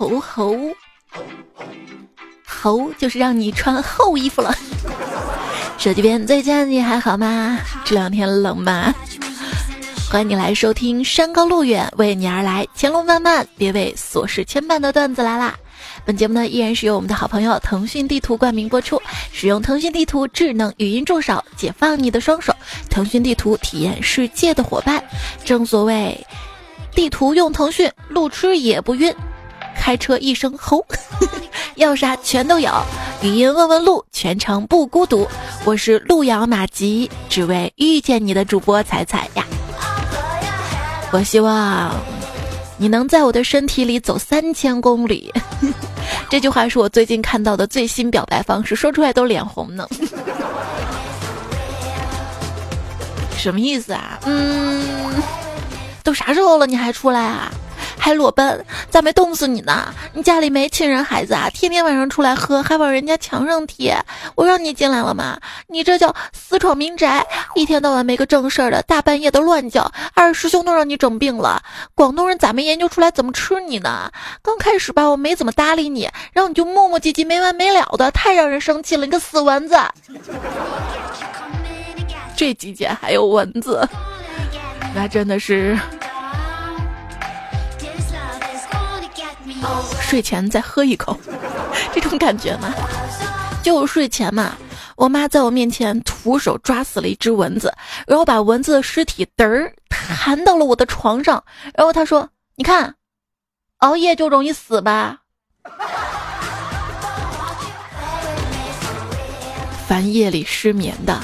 猴猴，猴就是让你穿厚衣服了。手机边最近你还好吗？这两天冷吗？欢迎你来收听山高路远为你而来，前路漫漫别为琐事牵绊的段子来啦！本节目呢依然是由我们的好朋友腾讯地图冠名播出，使用腾讯地图智能语音助手，解放你的双手。腾讯地图体验世界的伙伴，正所谓地图用腾讯，路痴也不晕。开车一声吼，要啥全都有。语音问问路，全程不孤独。我是路遥马急，只为遇见你的主播彩彩呀。我希望你能在我的身体里走三千公里。这句话是我最近看到的最新表白方式，说出来都脸红呢。什么意思啊？嗯，都啥时候了，你还出来啊？还裸奔，咋没冻死你呢？你家里没亲人孩子啊？天天晚上出来喝，还往人家墙上贴。我让你进来了吗？你这叫私闯民宅，一天到晚没个正事儿的，大半夜的乱叫。二师兄都让你整病了。广东人咋没研究出来怎么吃你呢？刚开始吧，我没怎么搭理你，然后你就磨磨唧唧没完没了的，太让人生气了，你个死蚊子！这季节还有蚊子，那真的是。睡前再喝一口，这种感觉嘛，就睡前嘛。我妈在我面前徒手抓死了一只蚊子，然后把蚊子的尸体嘚儿弹到了我的床上，然后她说：“你看，熬夜就容易死吧。” 凡夜里失眠的，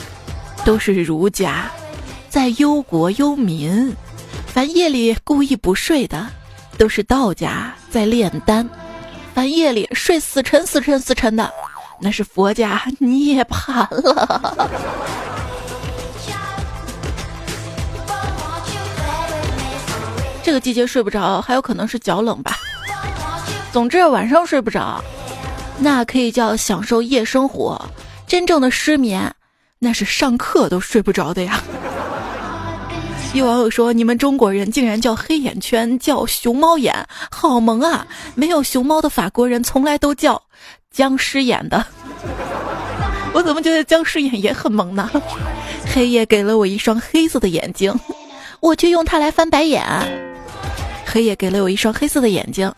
都是儒家，在忧国忧民；凡夜里故意不睡的。都是道家在炼丹，半夜里睡死沉死沉死沉的，那是佛家涅槃了。这个季节睡不着，还有可能是脚冷吧。总之晚上睡不着，那可以叫享受夜生活。真正的失眠，那是上课都睡不着的呀。有网友说：“你们中国人竟然叫黑眼圈叫熊猫眼，好萌啊！没有熊猫的法国人从来都叫僵尸眼的。我怎么觉得僵尸眼也很萌呢？黑夜给了我一双黑色的眼睛，我却用它来翻白眼。黑夜给了我一双黑色的眼睛，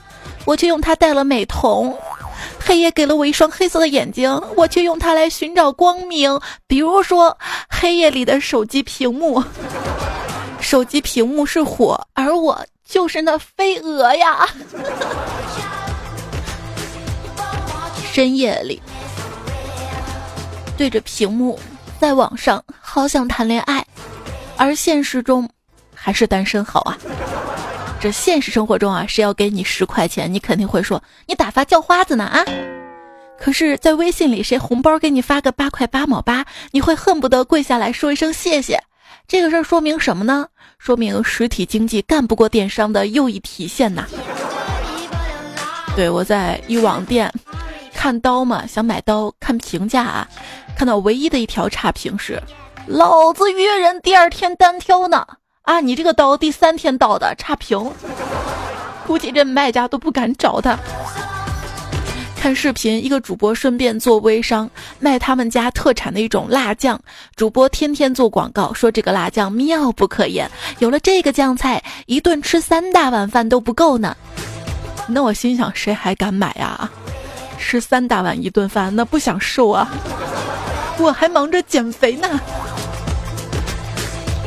我却用它戴了美瞳。黑夜给了我一双黑色的眼睛，我却用它来寻找光明。比如说，黑夜里的手机屏幕。”手机屏幕是火，而我就是那飞蛾呀！深夜里，对着屏幕，在网上好想谈恋爱，而现实中还是单身好啊！这现实生活中啊，谁要给你十块钱，你肯定会说你打发叫花子呢啊！可是，在微信里，谁红包给你发个八块八毛八，你会恨不得跪下来说一声谢谢。这个事儿说明什么呢？说明实体经济干不过电商的又一体现呐。对我在一网店看刀嘛，想买刀看评价啊，看到唯一的一条差评是：老子约人第二天单挑呢。啊，你这个刀第三天到的差评，估计这卖家都不敢找他。看视频，一个主播顺便做微商，卖他们家特产的一种辣酱。主播天天做广告，说这个辣酱妙不可言，有了这个酱菜，一顿吃三大碗饭都不够呢。那我心想，谁还敢买啊？吃三大碗一顿饭，那不想瘦啊？我还忙着减肥呢。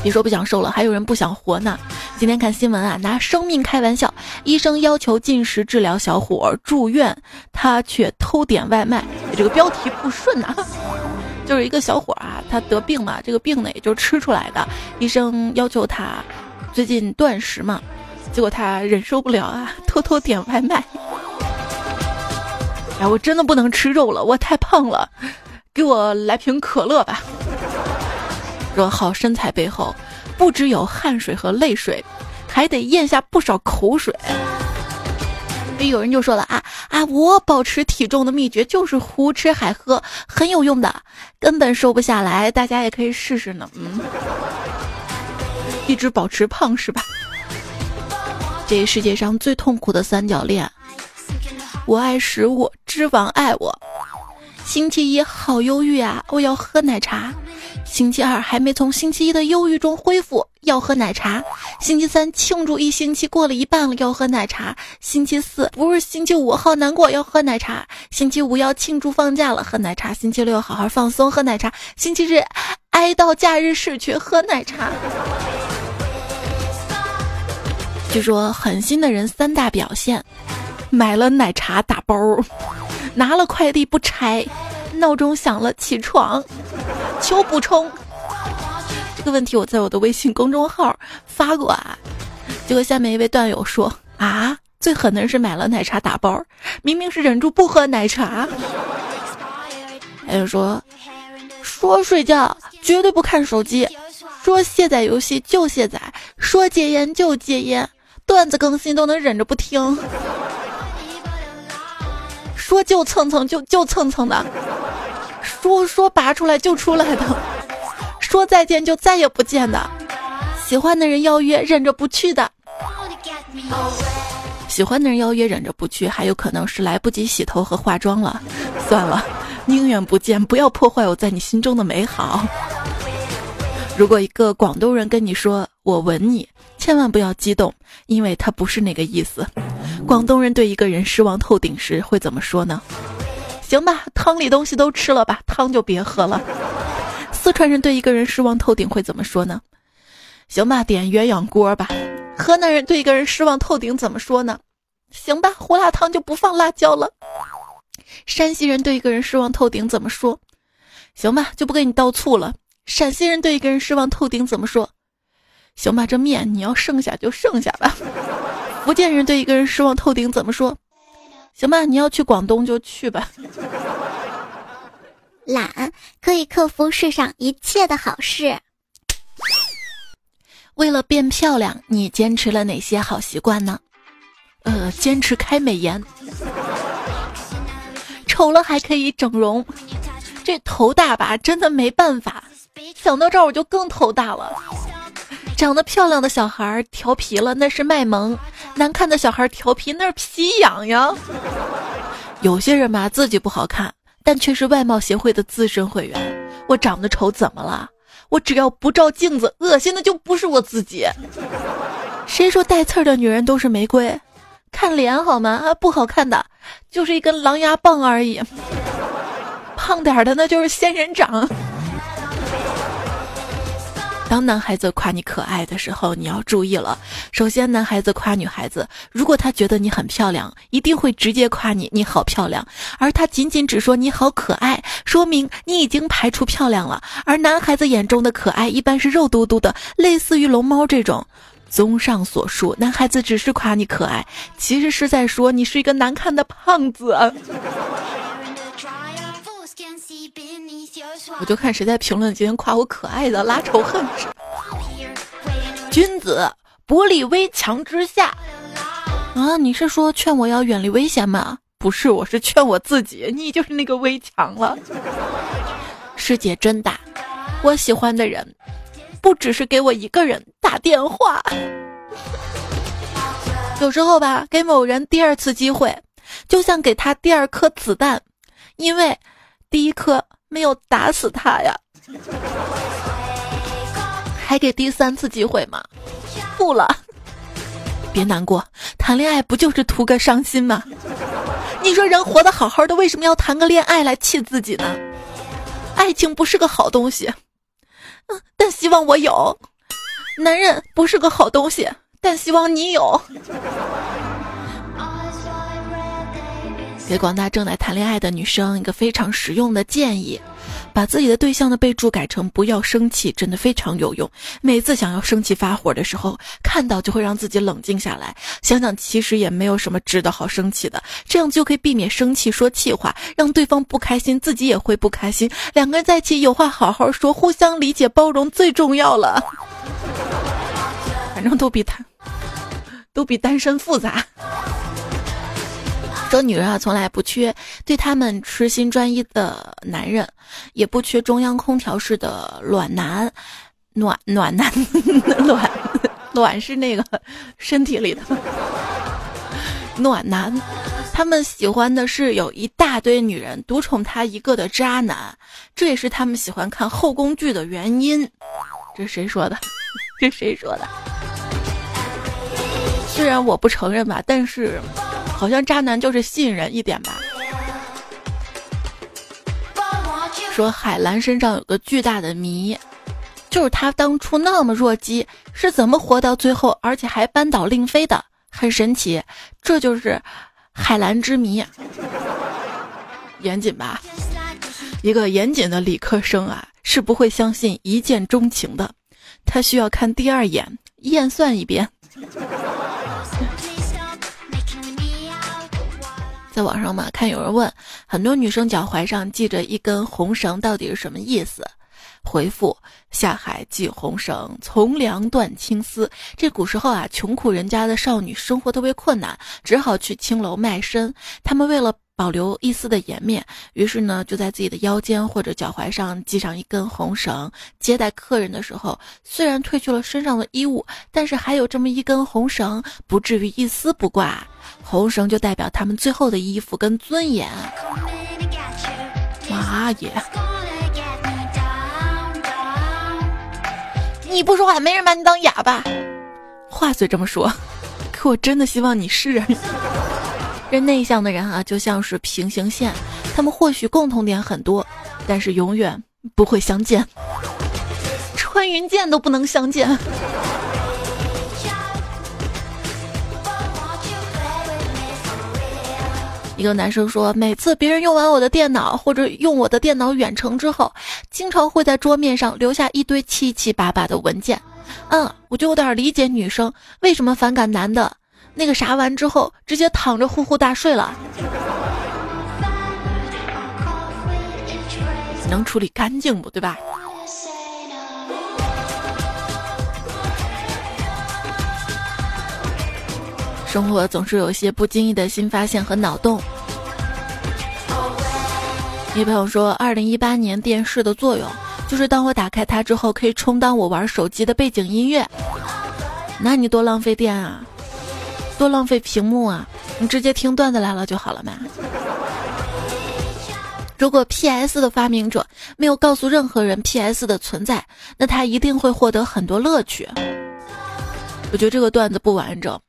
别说不想瘦了，还有人不想活呢。今天看新闻啊，拿生命开玩笑，医生要求进食治疗小伙住院，他却偷点外卖。这个标题不顺呐，就是一个小伙啊，他得病嘛，这个病呢也就吃出来的。医生要求他最近断食嘛，结果他忍受不了啊，偷偷点外卖。哎，我真的不能吃肉了，我太胖了，给我来瓶可乐吧。说好身材背后。不只有汗水和泪水，还得咽下不少口水。有人就说了啊啊，我保持体重的秘诀就是胡吃海喝，很有用的，根本瘦不下来。大家也可以试试呢。嗯，一直保持胖是吧？这世界上最痛苦的三角恋，我爱食物，脂肪爱我。星期一好忧郁啊，我要喝奶茶。星期二还没从星期一的忧郁中恢复，要喝奶茶。星期三庆祝一星期过了一半了，要喝奶茶。星期四不是星期五好难过，要喝奶茶。星期五要庆祝放假了，喝奶茶。星期六好好放松，喝奶茶。星期日哀悼假日逝去，喝奶茶。据说狠心的人三大表现：买了奶茶打包，拿了快递不拆，闹钟响了起床。求补充，这个问题我在我的微信公众号发过啊，结果下面一位段友说啊，最狠的人是买了奶茶打包，明明是忍住不喝奶茶。还有说说睡觉绝对不看手机，说卸载游戏就卸载，说戒烟就戒烟，段子更新都能忍着不听，说就蹭蹭就就蹭蹭的。说说拔出来就出来的，说再见就再也不见的，喜欢的人邀约忍着不去的，喜欢的人邀约忍着不去，还有可能是来不及洗头和化妆了。算了，宁愿不见，不要破坏我在你心中的美好。如果一个广东人跟你说我吻你，千万不要激动，因为他不是那个意思。广东人对一个人失望透顶时会怎么说呢？行吧，汤里东西都吃了吧，汤就别喝了。四川人对一个人失望透顶会怎么说呢？行吧，点鸳鸯锅吧。河南人对一个人失望透顶怎么说呢？行吧，胡辣汤就不放辣椒了。山西人对一个人失望透顶怎么说？行吧，就不给你倒醋了。陕西人对一个人失望透顶怎么说？行吧，这面你要剩下就剩下吧。福建人对一个人失望透顶怎么说？行吧，你要去广东就去吧。懒可以克服世上一切的好事。为了变漂亮，你坚持了哪些好习惯呢？呃，坚持开美颜。丑了还可以整容。这头大吧，真的没办法。想到这儿我就更头大了。长得漂亮的小孩调皮了，那是卖萌；难看的小孩调皮，那是皮痒痒。有些人吧，自己不好看，但却是外貌协会的资深会员。我长得丑怎么了？我只要不照镜子，恶心的就不是我自己。谁说带刺儿的女人都是玫瑰？看脸好吗？啊，不好看的，就是一根狼牙棒而已。胖点的那就是仙人掌。当男孩子夸你可爱的时候，你要注意了。首先，男孩子夸女孩子，如果他觉得你很漂亮，一定会直接夸你你好漂亮；而他仅仅只说你好可爱，说明你已经排除漂亮了。而男孩子眼中的可爱，一般是肉嘟嘟的，类似于龙猫这种。综上所述，男孩子只是夸你可爱，其实是在说你是一个难看的胖子。我就看谁在评论今天夸我可爱的，拉仇恨。君子薄礼危墙之下啊！你是说劝我要远离危险吗？不是，我是劝我自己，你就是那个危墙了。世界真大，我喜欢的人不只是给我一个人打电话。有时候吧，给某人第二次机会，就像给他第二颗子弹，因为第一颗。没有打死他呀，还给第三次机会吗？不了，别难过，谈恋爱不就是图个伤心吗？你说人活得好好的，为什么要谈个恋爱来气自己呢？爱情不是个好东西，嗯，但希望我有。男人不是个好东西，但希望你有。给广大正在谈恋爱的女生一个非常实用的建议：把自己的对象的备注改成“不要生气”，真的非常有用。每次想要生气发火的时候，看到就会让自己冷静下来，想想其实也没有什么值得好生气的，这样就可以避免生气说气话，让对方不开心，自己也会不开心。两个人在一起有话好好说，互相理解包容最重要了。反正都比他，都比单身复杂。说女人啊，从来不缺对他们痴心专一的男人，也不缺中央空调式的暖男，暖暖男，暖暖是那个身体里的。暖男，他们喜欢的是有一大堆女人独宠他一个的渣男，这也是他们喜欢看后宫剧的原因。这谁说的？这谁说的？虽然我不承认吧，但是好像渣男就是吸引人一点吧。说海兰身上有个巨大的谜，就是他当初那么弱鸡，是怎么活到最后，而且还扳倒令妃的？很神奇，这就是海兰之谜。严谨吧？一个严谨的理科生啊，是不会相信一见钟情的，他需要看第二眼，验算一遍。在网上嘛，看有人问很多女生脚踝上系着一根红绳，到底是什么意思？回复：下海系红绳，从良断青丝。这古时候啊，穷苦人家的少女生活特别困难，只好去青楼卖身。他们为了保留一丝的颜面，于是呢，就在自己的腰间或者脚踝上系上一根红绳。接待客人的时候，虽然褪去了身上的衣物，但是还有这么一根红绳，不至于一丝不挂。红绳就代表他们最后的衣服跟尊严。妈耶！你不说话，没人把你当哑巴。话虽这么说，可我真的希望你是。这内向的人啊，就像是平行线，他们或许共同点很多，但是永远不会相见。穿云箭都不能相见。一个男生说，每次别人用完我的电脑或者用我的电脑远程之后，经常会在桌面上留下一堆七七八八的文件。嗯，我就有点理解女生为什么反感男的。那个啥完之后，直接躺着呼呼大睡了。能处理干净不对吧？生活总是有些不经意的新发现和脑洞。一朋友说，二零一八年电视的作用就是当我打开它之后，可以充当我玩手机的背景音乐。那你多浪费电啊！多浪费屏幕啊！你直接听段子来了就好了嘛。如果 P.S. 的发明者没有告诉任何人 P.S. 的存在，那他一定会获得很多乐趣。我觉得这个段子不完整，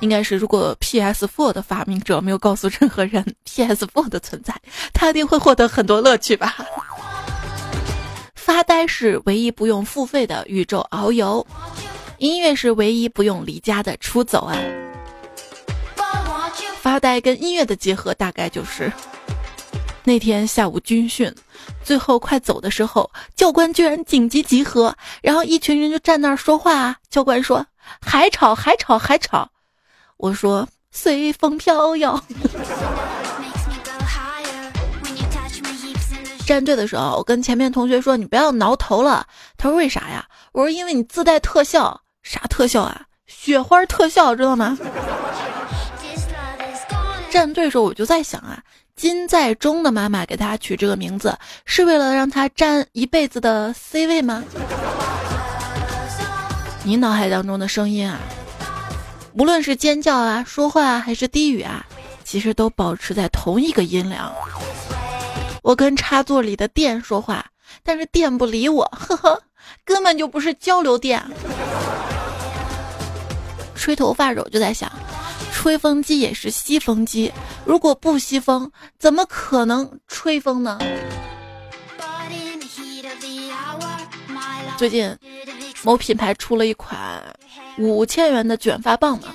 应该是如果 P.S.Four 的发明者没有告诉任何人 P.S.Four 的存在，他一定会获得很多乐趣吧。发呆是唯一不用付费的宇宙遨游，音乐是唯一不用离家的出走啊。发呆跟音乐的结合，大概就是那天下午军训，最后快走的时候，教官居然紧急集合，然后一群人就站那儿说话。教官说：“还吵，还吵，还吵。”我说：“随风飘摇。”站队的时候，我跟前面同学说：“你不要挠头了。”他说：“为啥呀？”我说：“因为你自带特效，啥特效啊？雪花特效，知道吗？”站队时候我就在想啊，金在中的妈妈给他取这个名字，是为了让他占一辈子的 C 位吗？你脑海当中的声音啊，无论是尖叫啊、说话啊，还是低语啊，其实都保持在同一个音量。我跟插座里的电说话，但是电不理我，呵呵，根本就不是交流电。吹头发时我就在想。吹风机也是吸风机，如果不吸风，怎么可能吹风呢？最近某品牌出了一款五千元的卷发棒嘛，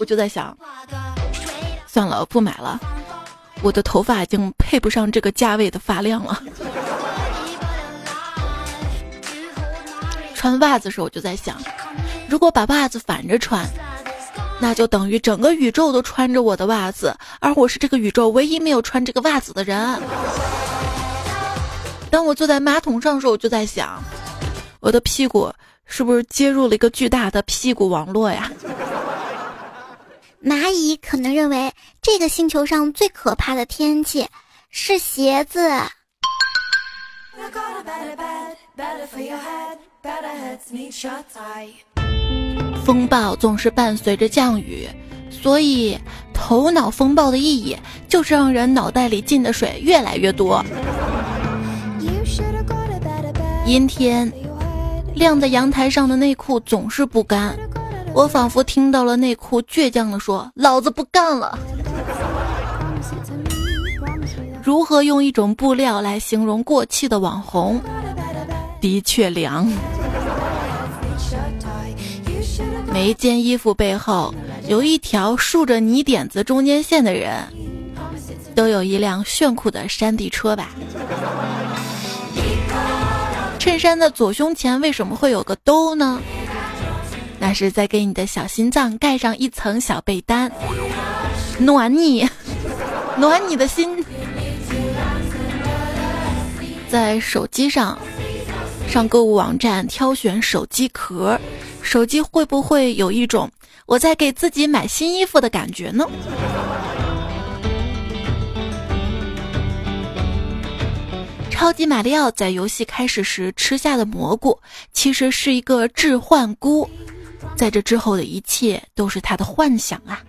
我就在想，算了，不买了，我的头发已经配不上这个价位的发量了。穿袜子时候我就在想，如果把袜子反着穿。那就等于整个宇宙都穿着我的袜子，而我是这个宇宙唯一没有穿这个袜子的人。当我坐在马桶上时，我就在想，我的屁股是不是接入了一个巨大的屁股网络呀？蚂蚁可能认为这个星球上最可怕的天气是鞋子。风暴总是伴随着降雨，所以头脑风暴的意义就是让人脑袋里进的水越来越多。阴天，晾在阳台上的内裤总是不干，我仿佛听到了内裤倔强地说：“老子不干了。”如何用一种布料来形容过气的网红？的确凉。每一件衣服背后有一条竖着泥点子中间线的人，都有一辆炫酷的山地车吧？衬衫的左胸前为什么会有个兜呢？那是在给你的小心脏盖上一层小被单，暖你，暖你的心。在手机上上购物网站挑选手机壳，手机会不会有一种我在给自己买新衣服的感觉呢？超级马里奥在游戏开始时吃下的蘑菇，其实是一个置换菇，在这之后的一切都是他的幻想啊！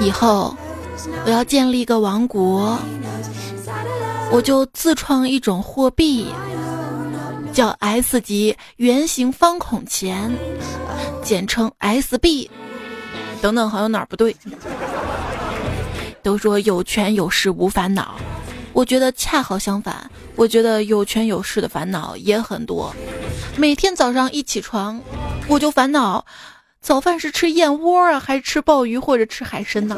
以后我要建立一个王国。我就自创一种货币，叫 S 级圆形方孔钱，简称 SB。等等，好像哪儿不对。都说有权有势无烦恼，我觉得恰好相反。我觉得有权有势的烦恼也很多。每天早上一起床，我就烦恼，早饭是吃燕窝啊，还是吃鲍鱼或者吃海参呢？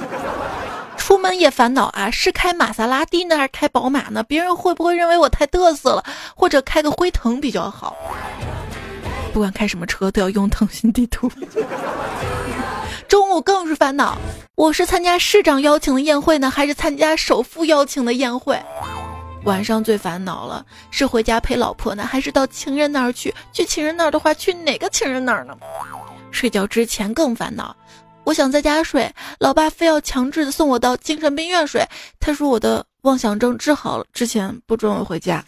出门也烦恼啊，是开玛莎拉蒂呢，还是开宝马呢？别人会不会认为我太嘚瑟了？或者开个辉腾比较好？不管开什么车，都要用腾讯地图。中午更是烦恼，我是参加市长邀请的宴会呢，还是参加首富邀请的宴会？晚上最烦恼了，是回家陪老婆呢，还是到情人那儿去？去情人那儿的话，去哪个情人那儿呢？睡觉之前更烦恼。我想在家睡，老爸非要强制的送我到精神病院睡。他说我的妄想症治好了，之前不准我回家。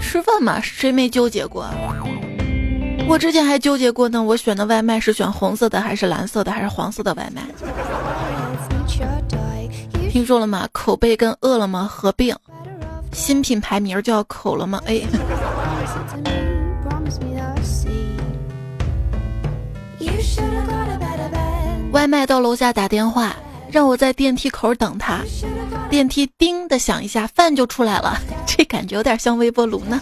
吃饭嘛，谁没纠结过？我之前还纠结过呢，我选的外卖是选红色的，还是蓝色的，还是黄色的外卖？听说了吗？口碑跟饿了么合并，新品牌名叫口了吗？哎。外卖到楼下打电话，让我在电梯口等他。电梯叮的响一下，饭就出来了。这感觉有点像微波炉呢。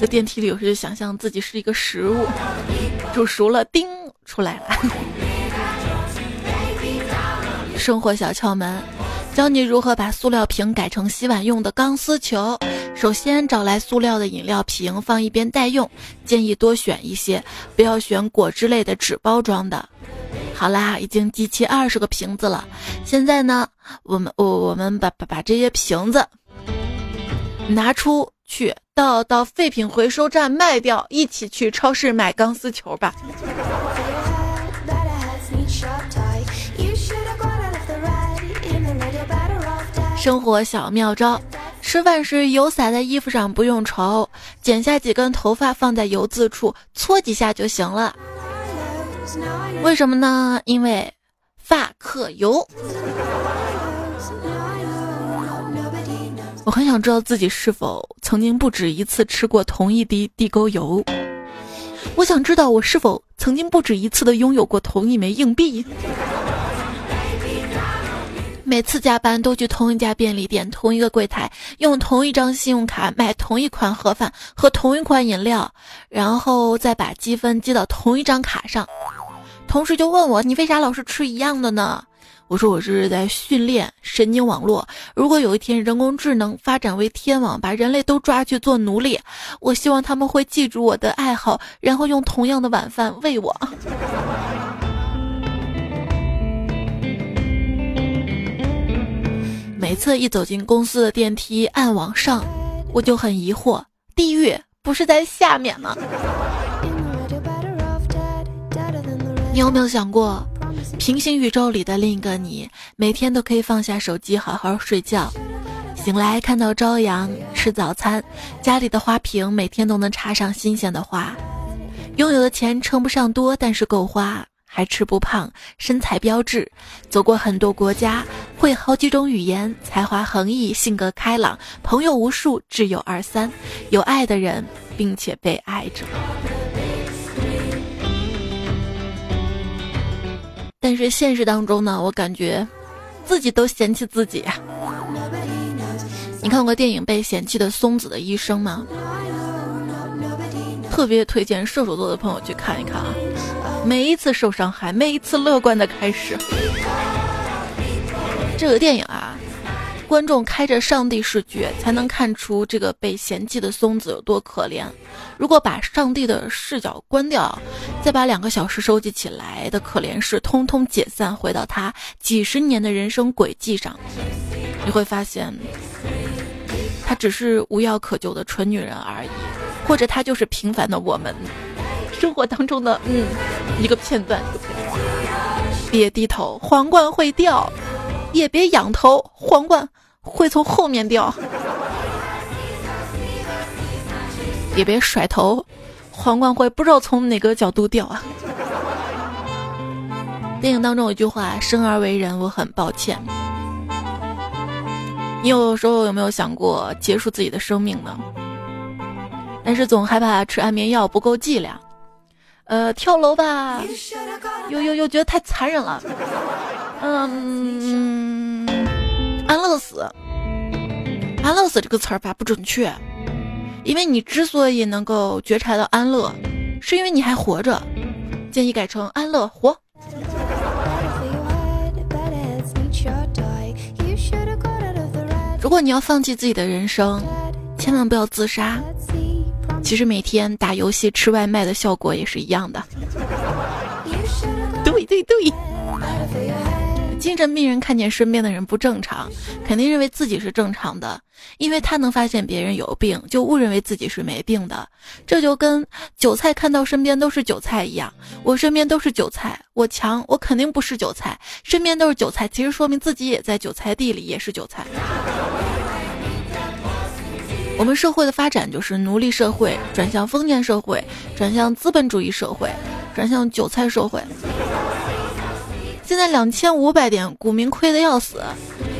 在电梯里，有时就想象自己是一个食物，煮熟了，叮出来了。生活小窍门，教你如何把塑料瓶改成洗碗用的钢丝球。首先找来塑料的饮料瓶放一边待用，建议多选一些，不要选果汁类的纸包装的。好啦，已经集齐二十个瓶子了。现在呢，我们我我们把把把这些瓶子拿出去，到到废品回收站卖掉，一起去超市买钢丝球吧。生活小妙招。吃饭时油洒在衣服上不用愁，剪下几根头发放在油渍处搓几下就行了。为什么呢？因为发克油。我很想知道自己是否曾经不止一次吃过同一滴地沟油。我想知道我是否曾经不止一次的拥有过同一枚硬币。每次加班都去同一家便利店，同一个柜台，用同一张信用卡买同一款盒饭和同一款饮料，然后再把积分积到同一张卡上。同事就问我：“你为啥老是吃一样的呢？”我说：“我是在训练神经网络。如果有一天人工智能发展为天网，把人类都抓去做奴隶，我希望他们会记住我的爱好，然后用同样的晚饭喂我。”每次一走进公司的电梯按往上，我就很疑惑：地狱不是在下面吗？你有没有想过，平行宇宙里的另一个你，每天都可以放下手机好好睡觉，醒来看到朝阳，吃早餐，家里的花瓶每天都能插上新鲜的花。拥有的钱称不上多，但是够花，还吃不胖，身材标致，走过很多国家，会好几种语言，才华横溢，性格开朗，朋友无数，挚友二三，有爱的人，并且被爱着。但是现实当中呢，我感觉自己都嫌弃自己。你看过电影《被嫌弃的松子的一生》吗？特别推荐射手座的朋友去看一看啊！每一次受伤害，每一次乐观的开始。这个电影啊，观众开着上帝视觉，才能看出这个被嫌弃的松子有多可怜。如果把上帝的视角关掉，再把两个小时收集起来的可怜事通通解散，回到他几十年的人生轨迹上，你会发现，她只是无药可救的蠢女人而已。或者他就是平凡的我们，生活当中的嗯一个片段。别低头，皇冠会掉；也别仰头，皇冠会从后面掉；也别甩头，皇冠会不知道从哪个角度掉啊。电影当中有一句话：“生而为人，我很抱歉。”你有时候有没有想过结束自己的生命呢？但是总害怕吃安眠药不够剂量，呃，跳楼吧，又又又觉得太残忍了，嗯，安乐死，安乐死这个词儿吧不准确，因为你之所以能够觉察到安乐，是因为你还活着，建议改成安乐活。如果你要放弃自己的人生，千万不要自杀。其实每天打游戏、吃外卖的效果也是一样的。对对对，精神病人看见身边的人不正常，肯定认为自己是正常的，因为他能发现别人有病，就误认为自己是没病的。这就跟韭菜看到身边都是韭菜一样，我身边都是韭菜，我强，我肯定不是韭菜。身边都是韭菜，其实说明自己也在韭菜地里，也是韭菜。我们社会的发展就是奴隶社会转向封建社会，转向资本主义社会，转向韭菜社会。现在两千五百点，股民亏的要死，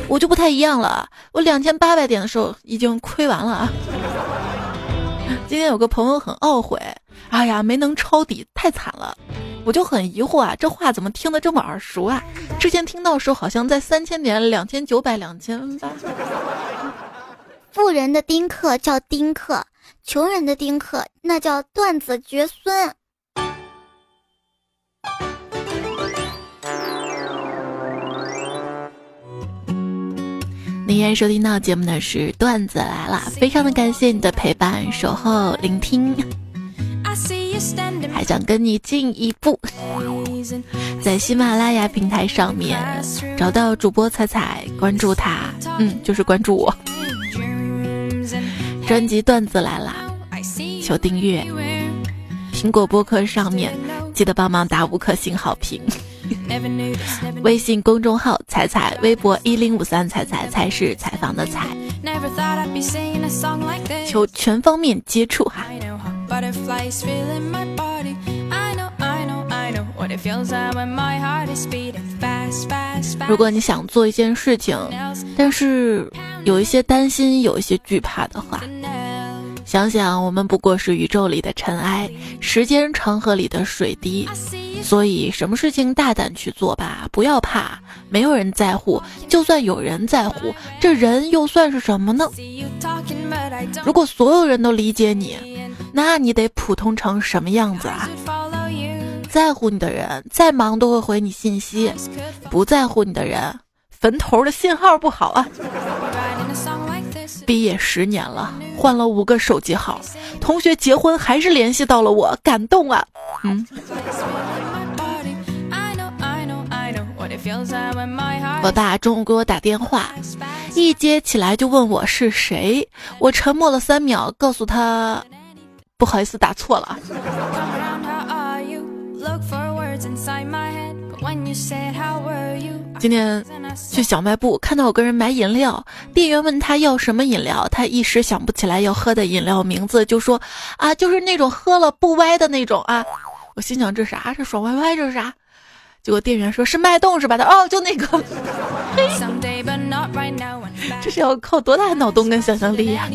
我就不太一样了。我两千八百点的时候已经亏完了啊。今天有个朋友很懊悔，哎呀，没能抄底，太惨了。我就很疑惑啊，这话怎么听得这么耳熟啊？之前听到时候好像在三千点，两千九百，两千八。富人的丁克叫丁克，穷人的丁克那叫断子绝孙。您现在收听到节目的是段子来了，非常的感谢你的陪伴、守候、聆听，还想跟你进一步，在喜马拉雅平台上面找到主播彩彩，关注他，嗯，就是关注我。专辑段子来啦，求订阅。苹果播客上面记得帮忙打五颗星好评。微信公众号彩彩，微博一零五三彩彩，才是采访的采。求全方面接触哈。如果你想做一件事情，但是有一些担心，有一些惧怕的话，想想我们不过是宇宙里的尘埃，时间长河里的水滴，所以什么事情大胆去做吧，不要怕，没有人在乎，就算有人在乎，这人又算是什么呢？如果所有人都理解你，那你得普通成什么样子啊？在乎你的人，再忙都会回你信息；不在乎你的人，坟头的信号不好啊。毕业十年了，换了五个手机号，同学结婚还是联系到了我，感动啊。嗯。我爸中午给我打电话，一接起来就问我是谁，我沉默了三秒，告诉他，不好意思，打错了。今天去小卖部看到有个人买饮料，店员问他要什么饮料，他一时想不起来要喝的饮料名字，就说啊，就是那种喝了不歪的那种啊。我心想这啥？这爽歪歪？这是啥？结果店员说是脉动是吧？他哦，就那个。这是要靠多大的脑洞跟想象力呀？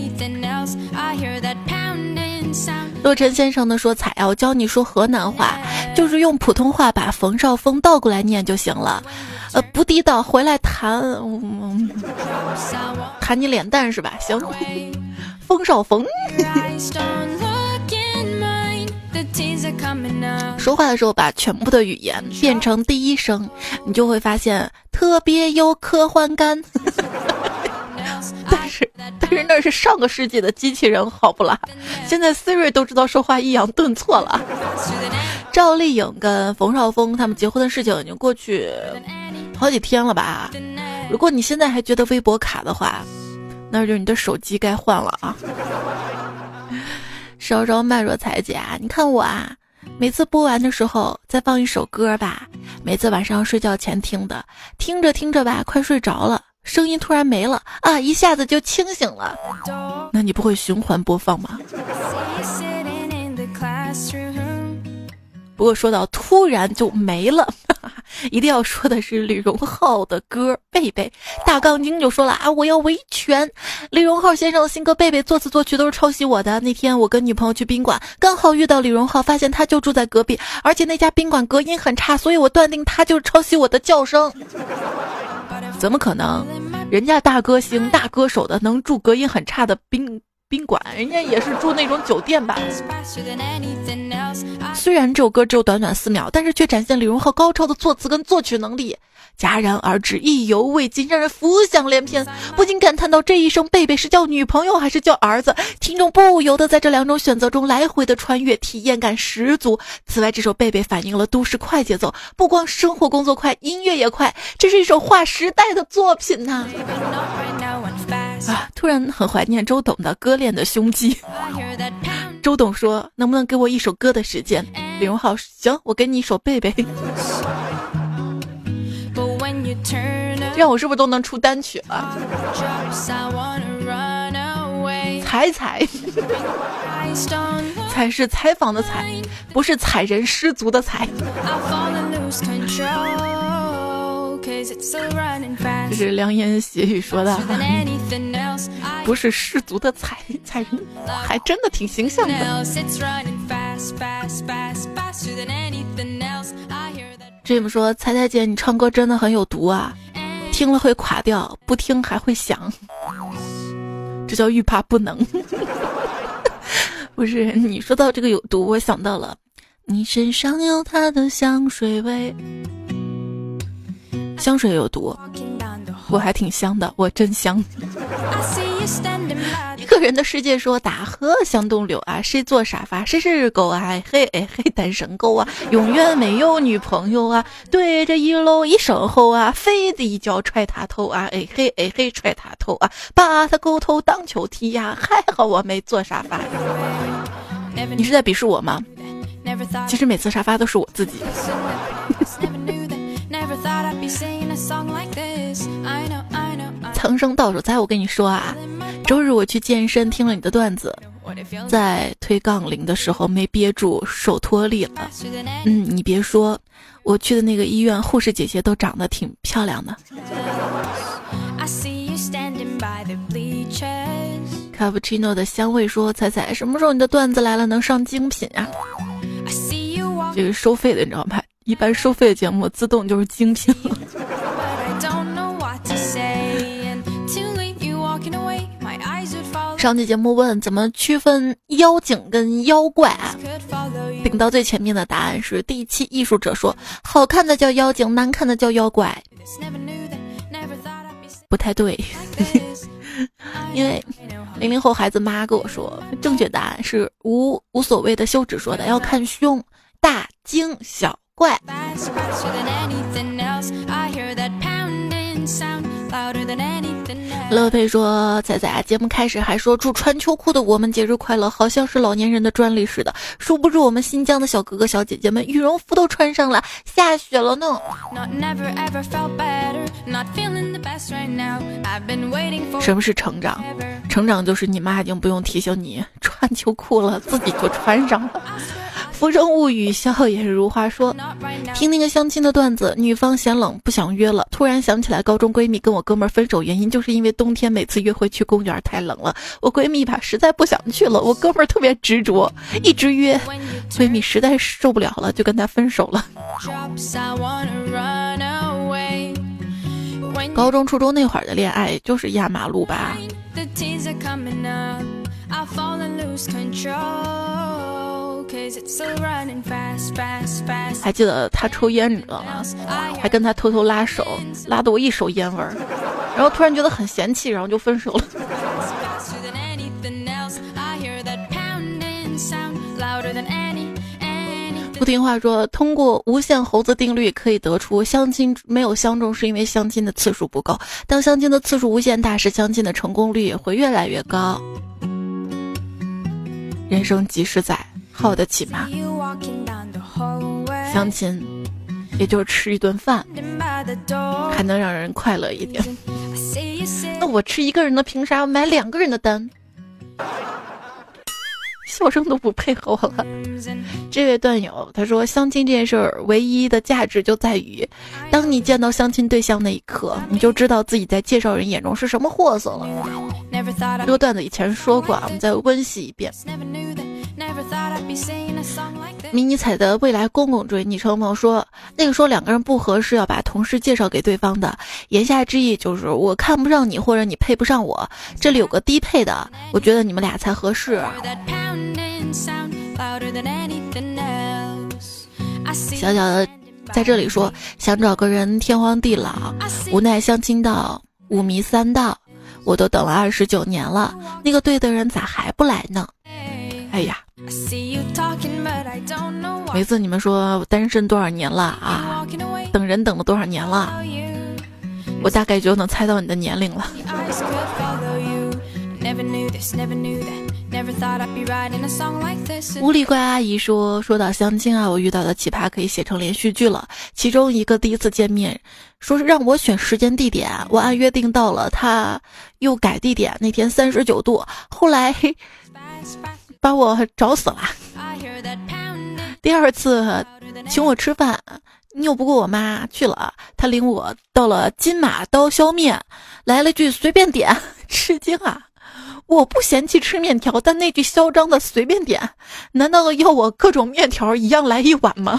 洛尘先生呢说：“彩啊，我教你说河南话，就是用普通话把冯绍峰倒过来念就行了。呃，不地道，回来弹，弹你脸蛋是吧？行，冯绍峰。”说话的时候，把全部的语言变成第一声，你就会发现特别有科幻感。但是，但是那是上个世纪的机器人，好不啦？现在 Siri 都知道说话抑扬顿挫了。赵丽颖跟冯绍峰他们结婚的事情已经过去好几天了吧？如果你现在还觉得微博卡的话，那就是你的手机该换了啊。稍稍慢若彩姐啊，你看我啊，每次播完的时候再放一首歌吧，每次晚上睡觉前听的，听着听着吧，快睡着了，声音突然没了啊，一下子就清醒了。那你不会循环播放吗？不过说到突然就没了。一定要说的是李荣浩的歌《贝贝》，大杠精就说了啊，我要维权。李荣浩先生的新歌《贝贝》作词作曲都是抄袭我的。那天我跟女朋友去宾馆，刚好遇到李荣浩，发现他就住在隔壁，而且那家宾馆隔音很差，所以我断定他就是抄袭我的叫声。怎么可能？人家大歌星、大歌手的能住隔音很差的宾？宾馆，人家也是住那种酒店吧。虽然这首歌只有短短四秒，但是却展现李荣浩高超的作词跟作曲能力，戛然而止，意犹未尽，让人浮想联翩。不禁感叹到这一声贝贝是叫女朋友还是叫儿子？听众不由得在这两种选择中来回的穿越，体验感十足。此外，这首贝贝反映了都市快节奏，不光生活工作快，音乐也快，这是一首划时代的作品呐。啊！突然很怀念周董的割裂的胸肌。周董说：“能不能给我一首歌的时间？”李荣浩：“行，我给你一首《贝贝》。”这样我是不是都能出单曲了？采采，采是采访的采，不是采人失足的采。这是良言邪语说的，不是失足的踩踩人，还真的挺形象的。Jim 说，猜猜姐，你唱歌真的很有毒啊，听了会垮掉，不听还会想，这叫欲罢不能。不是你说到这个有毒，我想到了，你身上有他的香水味。香水有毒，我还挺香的，我真香。一个人的世界说打呵向东流啊，谁做沙发谁是狗啊，嘿哎嘿单身狗啊，永远没有女朋友啊，对着一楼一声吼啊，非得一脚踹他头啊，哎嘿哎嘿踹他头啊，把他狗头当球踢呀，还好我没坐沙发。你是在鄙视我吗？其实每次沙发都是我自己。苍生倒数猜，我跟你说啊，周日我去健身，听了你的段子，在推杠铃的时候没憋住，手脱力了。嗯，你别说，我去的那个医院护士姐姐都长得挺漂亮的。卡布奇诺的香味说：“彩彩，什么时候你的段子来了，能上精品啊？这个收费的，你知道吗？一般收费的节目自动就是精品了。”上期节目问怎么区分妖精跟妖怪啊？顶到最前面的答案是第一期艺术者说，好看的叫妖精，难看的叫妖怪。不太对，因为零零后孩子妈跟我说，正确答案是无无所谓的休止说的，要看胸大惊小怪。乐佩说：“仔仔啊，节目开始还说祝穿秋裤的我们节日快乐，好像是老年人的专利似的。殊不知我们新疆的小哥哥小姐姐们羽绒服都穿上了，下雪了呢。”什么是成长？成长就是你妈已经不用提醒你穿秋裤了，自己就穿上了。浮生物语，笑颜如花。说，听那个相亲的段子，女方嫌冷不想约了，突然想起来高中闺蜜跟我哥们儿分手原因，就是因为冬天每次约会去公园太冷了。我闺蜜吧实在不想去了，我哥们儿特别执着，一直约，闺蜜实在受不了了，就跟他分手了。高中、初中那会儿的恋爱就是压马路吧。还记得他抽烟，你知道吗？还跟他偷偷拉手，拉得我一手烟味儿，然后突然觉得很嫌弃，然后就分手了。不听话说，通过无限猴子定律可以得出，相亲没有相中是因为相亲的次数不够，当相亲的次数无限大时，相亲的成功率也会越来越高。人生几十载。耗得起吗？相亲，也就是吃一顿饭，还能让人快乐一点。那我吃一个人的，凭啥要买两个人的单？笑声都不配合我了。这位段友他说，相亲这件事儿唯一的价值就在于，当你见到相亲对象那一刻，你就知道自己在介绍人眼中是什么货色了。这个段子以前说过啊，我们再温习一遍。迷你彩的未来公公追昵称朋友说，那个说两个人不合适要把同事介绍给对方的，言下之意就是我看不上你，或者你配不上我。这里有个低配的，我觉得你们俩才合适。小小的在这里说，想找个人天荒地老，无奈相亲到五迷三道，我都等了二十九年了，那个对的人咋还不来呢？哎呀，每次你们说单身多少年了啊？等人等了多少年了？我大概就能猜到你的年龄了。无理怪阿姨说：“说到相亲啊，我遇到的奇葩可以写成连续剧了。其中一个第一次见面，说是让我选时间地点，我按约定到了，他又改地点。那天三十九度，后来。”把我找死了。第二次请我吃饭，拗不过我妈去了。他领我到了金马刀削面，来了句随便点，吃惊啊！我不嫌弃吃面条，但那句嚣张的随便点，难道要我各种面条一样来一碗吗？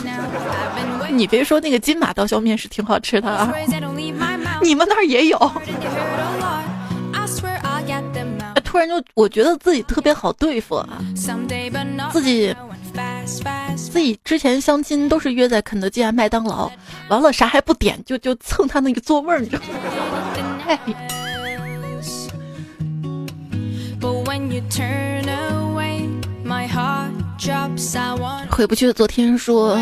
你别说，那个金马刀削面是挺好吃的啊，你们那儿也有。突然就我觉得自己特别好对付啊，自己自己之前相亲都是约在肯德基啊、麦当劳，完了啥还不点，就就蹭他那个座位儿，你知道吗？回不去的昨天说，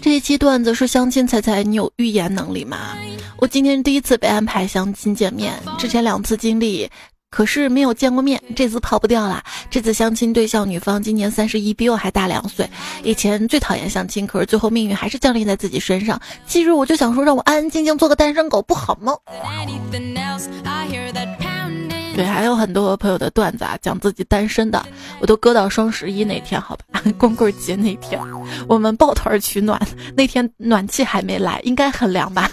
这一期段子是相亲猜猜你有预言能力吗？我今天第一次被安排相亲见面，之前两次经历。可是没有见过面，这次跑不掉了。这次相亲对象女方今年三十一，比我还大两岁。以前最讨厌相亲，可是最后命运还是降临在自己身上。其实我就想说，让我安安静静做个单身狗不好吗？对，还有很多朋友的段子啊，讲自己单身的，我都搁到双十一那天，好吧？光棍节那天，我们抱团取暖，那天暖气还没来，应该很凉吧？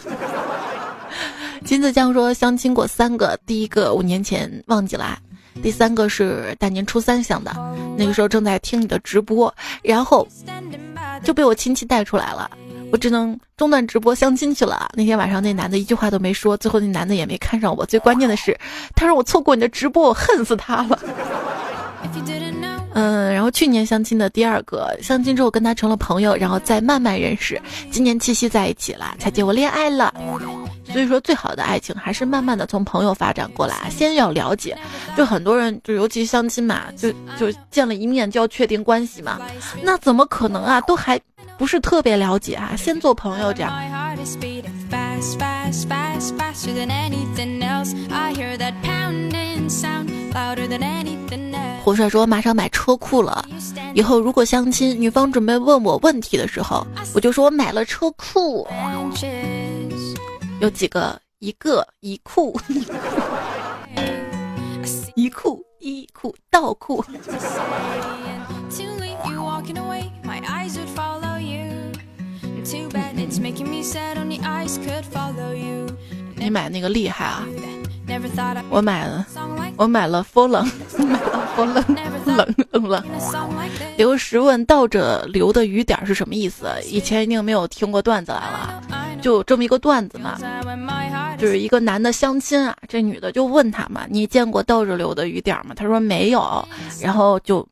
金子酱说相亲过三个，第一个五年前忘记了，第三个是大年初三相的，那个时候正在听你的直播，然后就被我亲戚带出来了，我只能中断直播相亲去了。那天晚上那男的一句话都没说，最后那男的也没看上我，最关键的是他让我错过你的直播，我恨死他了。嗯，然后去年相亲的第二个相亲之后跟他成了朋友，然后再慢慢认识，今年七夕在一起了，才结我恋爱了。所以说，最好的爱情还是慢慢的从朋友发展过来，先要了解。就很多人，就尤其相亲嘛，就就见了一面就要确定关系嘛，那怎么可能啊？都还不是特别了解啊，先做朋友这样。胡帅说：“马上买车库了，以后如果相亲，女方准备问我问题的时候，我就说我买了车库，有几个？一个一库，一库一库倒库。”你买那个厉害啊！我买了，我买了风冷 买了 f o l l 冷冷冷。刘石问倒着流的雨点是什么意思？以前一定没有听过段子来了，就这么一个段子嘛，就是一个男的相亲啊，这女的就问他嘛，你见过倒着流的雨点吗？他说没有，然后就。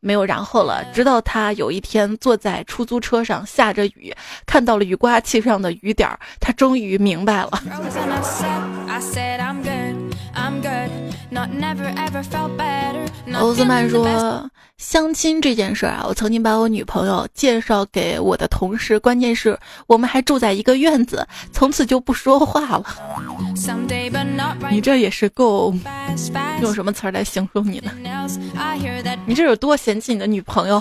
没有然后了，直到他有一天坐在出租车上，下着雨，看到了雨刮器上的雨点儿，他终于明白了。欧斯曼说：“相亲这件事啊，我曾经把我女朋友介绍给我的同事，关键是我们还住在一个院子，从此就不说话了。你这也是够用什么词儿来形容你呢？你这有多嫌弃你的女朋友？”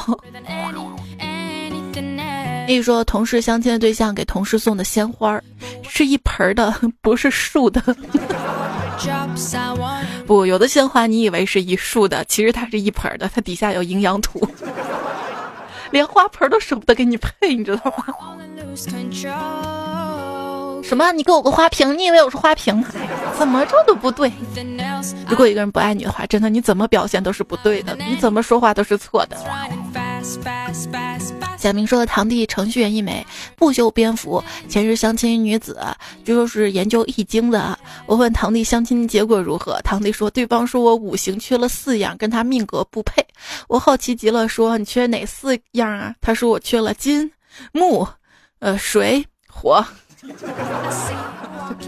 一说同事相亲的对象给同事送的鲜花，是一盆的，不是树的。不，有的鲜花你以为是一束的，其实它是一盆的，它底下有营养土，连花盆都舍不得给你配，你知道吗？什么？你给我个花瓶？你以为我是花瓶？怎么着都不对。如果一个人不爱你的话，真的你怎么表现都是不对的，你怎么说话都是错的。小明说：“堂弟程序员一枚，不修边幅。前日相亲女子，据说是研究易经的。我问堂弟相亲结果如何，堂弟说对方说我五行缺了四样，跟他命格不配。我好奇极了，说你缺哪四样啊？他说我缺了金、木、呃水、火，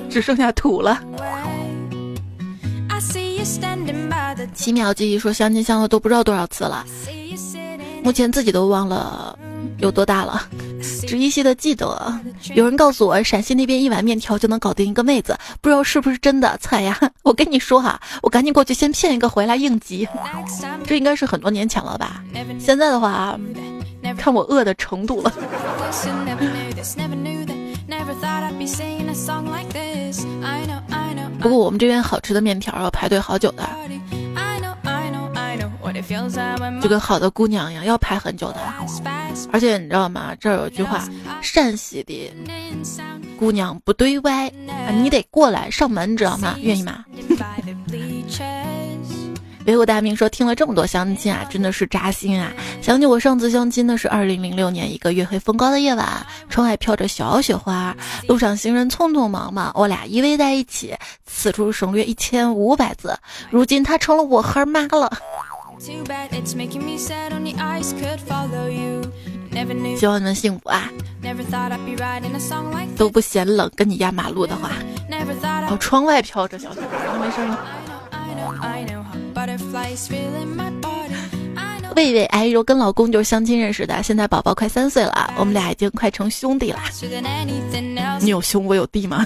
只剩下土了。七秒记忆说相亲相了都不知道多少次了，目前自己都忘了。”有多大了？只依稀的记得，有人告诉我，陕西那边一碗面条就能搞定一个妹子，不知道是不是真的。菜呀，我跟你说哈，我赶紧过去先骗一个回来应急。这应该是很多年前了吧？现在的话，看我饿的程度了。不过我们这边好吃的面条要排队好久的。就跟好的姑娘一样，要排很久的。而且你知道吗？这儿有句话：陕西的姑娘不对外，你得过来上门，知道吗？愿意吗？维护大明说：“听了这么多相亲啊，真的是扎心啊！想起我上次相亲的是二零零六年一个月黑风高的夜晚，窗外飘着小雪花，路上行人匆匆忙忙，我俩依偎在一起，此处省略一千五百字。如今他成了我孩妈了。”希望你们幸福啊！都不嫌冷，跟你压马路的话。哦，窗外飘着小雪花，没事吗？魏魏哎呦，跟老公就是相亲认识的，现在宝宝快三岁了，我们俩已经快成兄弟了。你有兄，我有弟吗？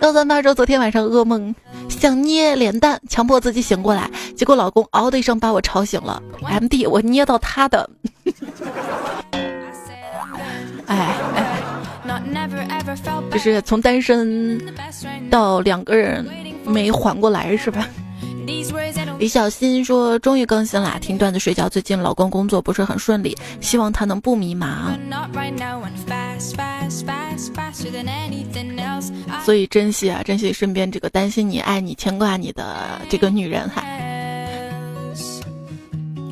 幺三八说昨天晚上噩梦，想捏脸蛋，强迫自己醒过来，结果老公嗷的一声把我吵醒了。M D，我捏到他的。哎哎，就是从单身到两个人没缓过来是吧？李小新说：“终于更新了，听段子睡觉。最近老公工作不是很顺利，希望他能不迷茫。所以珍惜啊，珍惜身边这个担心你、爱你、牵挂你的这个女人哈。”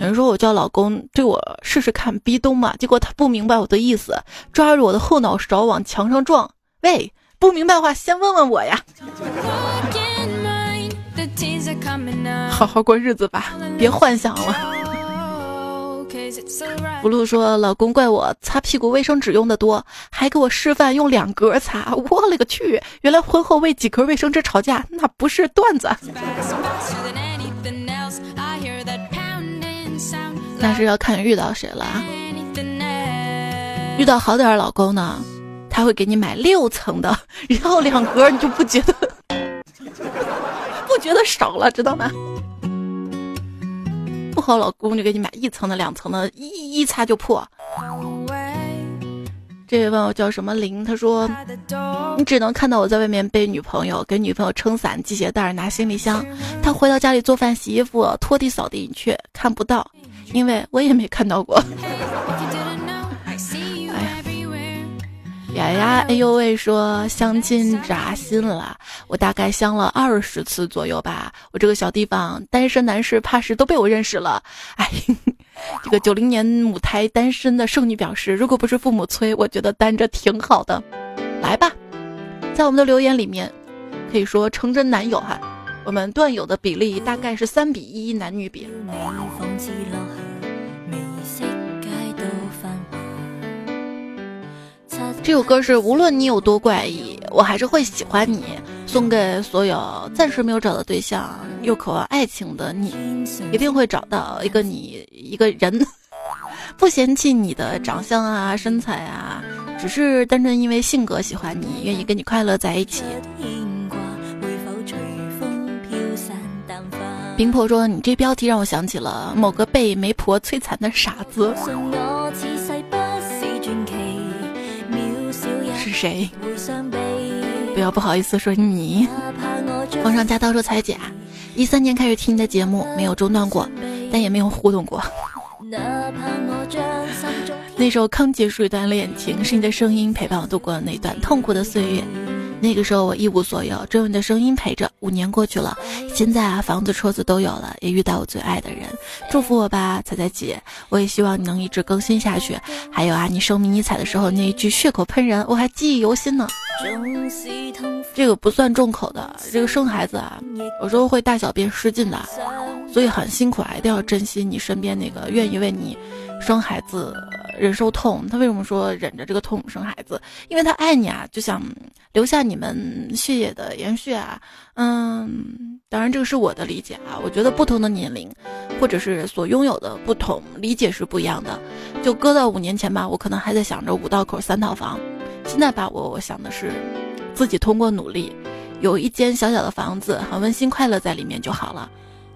有人说我叫老公对我试试看逼咚嘛，结果他不明白我的意思，抓着我的后脑勺往墙上撞。喂，不明白的话先问问我呀。好好过日子吧，别幻想了。不露说，老公怪我擦屁股卫生纸用的多，还给我示范用两格擦。我勒个去！原来婚后为几格卫生纸吵架，那不是段子，那是要看遇到谁了。遇到好点老公呢？他会给你买六层的，然后两格你就不觉得 不觉得少了，知道吗？不好，老公就给你买一层的、两层的，一一擦就破。这位朋友叫什么林，他说你只能看到我在外面背女朋友，给女朋友撑伞、系鞋带、拿行李箱。他回到家里做饭、洗衣服、拖地、扫地，你却看不到，因为我也没看到过。雅雅，哎呦喂，说相亲扎心了，我大概相了二十次左右吧。我这个小地方单身男士怕是都被我认识了。哎，这个九零年母胎单身的剩女表示，如果不是父母催，我觉得单着挺好的。来吧，在我们的留言里面，可以说成真男友哈，我们段友的比例大概是三比一男女比。这首歌是无论你有多怪异，我还是会喜欢你。送给所有暂时没有找到对象又渴望爱情的你，一定会找到一个你一个人，不嫌弃你的长相啊、身材啊，只是单纯因为性格喜欢你，愿意跟你快乐在一起。冰婆说：“你这标题让我想起了某个被媒婆摧残的傻子。”谁？不要不好意思说你。皇上驾到说彩姐，一三年开始听你的节目，没有中断过，但也没有互动过。那时候刚结束一段恋情，是你的声音陪伴我度过了那段痛苦的岁月。那个时候我一无所有，只有你的声音陪着。五年过去了，现在啊，房子、车子都有了，也遇到我最爱的人，祝福我吧，彩彩姐。我也希望你能一直更新下去。还有啊，你生迷你彩的时候那一句血口喷人，我还记忆犹新呢。这个不算重口的，这个生孩子啊，有时候会大小便失禁的，所以很辛苦啊，一定要珍惜你身边那个愿意为你生孩子。忍受痛，他为什么说忍着这个痛生孩子？因为他爱你啊，就想留下你们血液的延续啊。嗯，当然这个是我的理解啊。我觉得不同的年龄，或者是所拥有的不同理解是不一样的。就搁到五年前吧，我可能还在想着五道口三套房。现在吧，我我想的是自己通过努力，有一间小小的房子，很温馨快乐在里面就好了。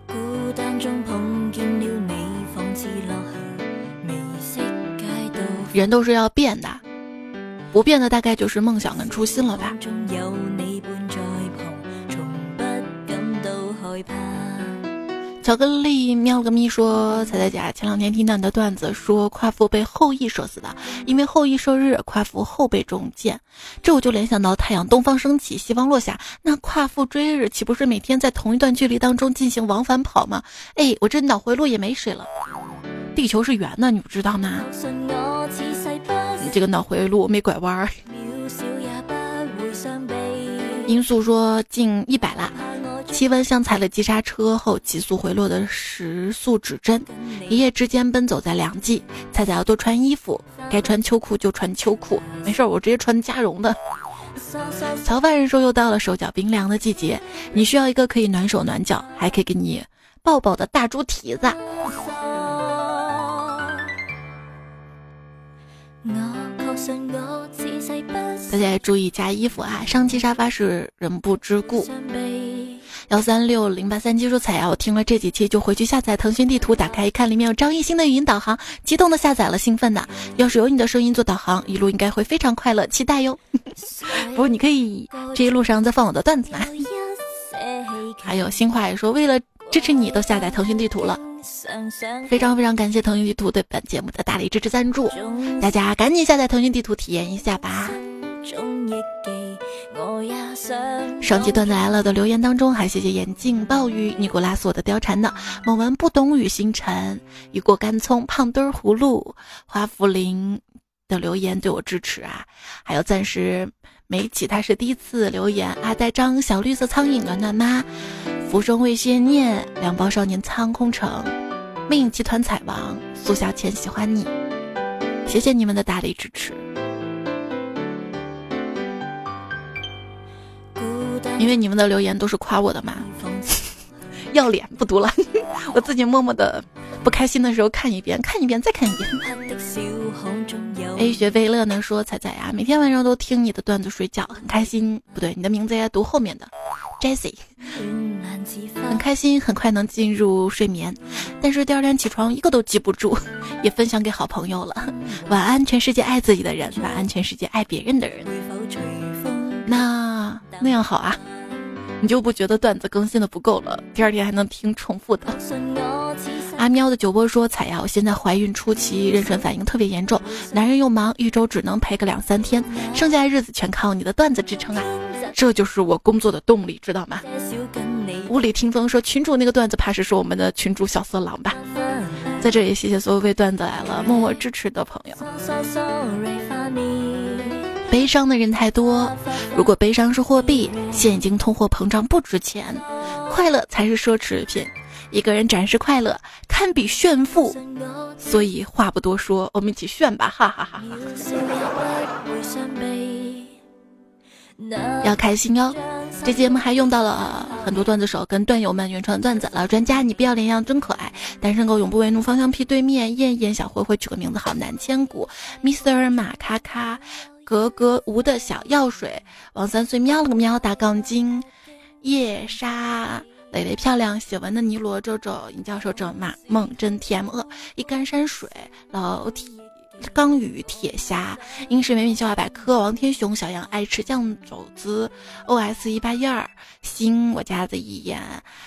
孤单中人都是要变的，不变的大概就是梦想跟初心了吧。巧克力喵了个咪说：“彩彩姐，前两天听到你的段子，说夸父被后羿射死的，因为后羿射日，夸父后背中箭。这我就联想到太阳东方升起，西方落下，那夸父追日，岂不是每天在同一段距离当中进行往返跑吗？哎，我这脑回路也没水了。地球是圆的，你不知道吗？你这个脑回路没拐弯儿。音速说近一百啦。”气温像踩了急刹车后急速回落的时速指针，一夜之间奔走在凉季。菜菜要多穿衣服，该穿秋裤就穿秋裤，没事儿，我直接穿加绒的。曹凡人说又到了手脚冰凉的季节，你需要一个可以暖手暖脚，还可以给你抱抱的大猪蹄子。大家注意加衣服啊，上期沙发是人不知故。幺三六零八三，技术彩啊！我听了这几期就回去下载腾讯地图，打开一看，里面有张艺兴的语音导航，激动的下载了，兴奋的。要是有你的声音做导航，一路应该会非常快乐，期待哟。不过你可以这一路上再放我的段子嘛。还有新话也说，为了支持你，都下载腾讯地图了，非常非常感谢腾讯地图对本节目的大力支持赞助，大家赶紧下载腾讯地图体验一下吧。上期段子来了的留言当中，还谢谢眼镜暴雨尼古拉斯我的貂蝉呢。某文不懂雨星辰，雨过干葱胖墩儿葫芦，花茯苓的留言对我支持啊。还有暂时没起，他是第一次留言。阿呆张小绿色苍蝇暖暖妈，浮生未歇念两包少年苍空城，魅影集团彩王苏小倩喜欢你，谢谢你们的大力支持。因为你们的留言都是夸我的嘛，要脸不读了，我自己默默的不开心的时候看一遍，看一遍再看一遍。A 学贝乐呢说：“彩彩呀，每天晚上都听你的段子睡觉，很开心。不对，你的名字该读后面的，Jessie，很开心，很快能进入睡眠，但是第二天起床一个都记不住，也分享给好朋友了。晚安，全世界爱自己的人，晚安，全世界爱别人的人。那那样好啊，你就不觉得段子更新的不够了？第二天还能听重复的。”阿喵的酒窝说：“彩呀，我现在怀孕初期，妊娠反应特别严重，男人又忙，一周只能陪个两三天，剩下的日子全靠你的段子支撑啊！这就是我工作的动力，知道吗？”屋里听风说：“群主那个段子，怕是说我们的群主小色狼吧？”在这里，谢谢所有为段子来了默默支持的朋友。悲伤的人太多，如果悲伤是货币，现金通货膨胀不值钱，快乐才是奢侈品。一个人展示快乐，堪比炫富，所以话不多说，我们一起炫吧，哈哈哈哈！要开心哟！这节目还用到了很多段子手跟段友们原创段子。老专家，你不要脸样真可爱！单身狗永不为奴，方向屁对面燕燕小灰灰取个名字好难千古。Mr 马卡卡，格格无的小药水，王三岁喵了个喵，大杠精，夜莎。蕾蕾漂亮，写文的尼罗周周，尹教授正马梦真 T M 二一干山水，老铁钢雨铁侠，英式美品笑话百科，王天雄小杨爱吃酱肘子，O S 一八一二星我家的遗言，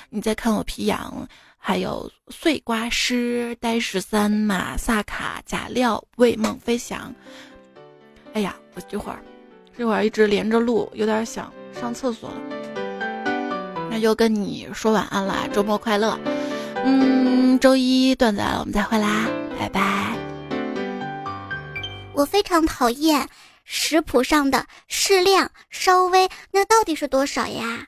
你在看我皮痒，还有碎瓜师呆十三马萨卡贾料为梦飞翔，哎呀，我这会儿这会儿一直连着录，有点想上厕所了。那就跟你说晚安啦，周末快乐。嗯，周一段子来了，我们再会啦，拜拜。我非常讨厌食谱上的适量、稍微，那到底是多少呀？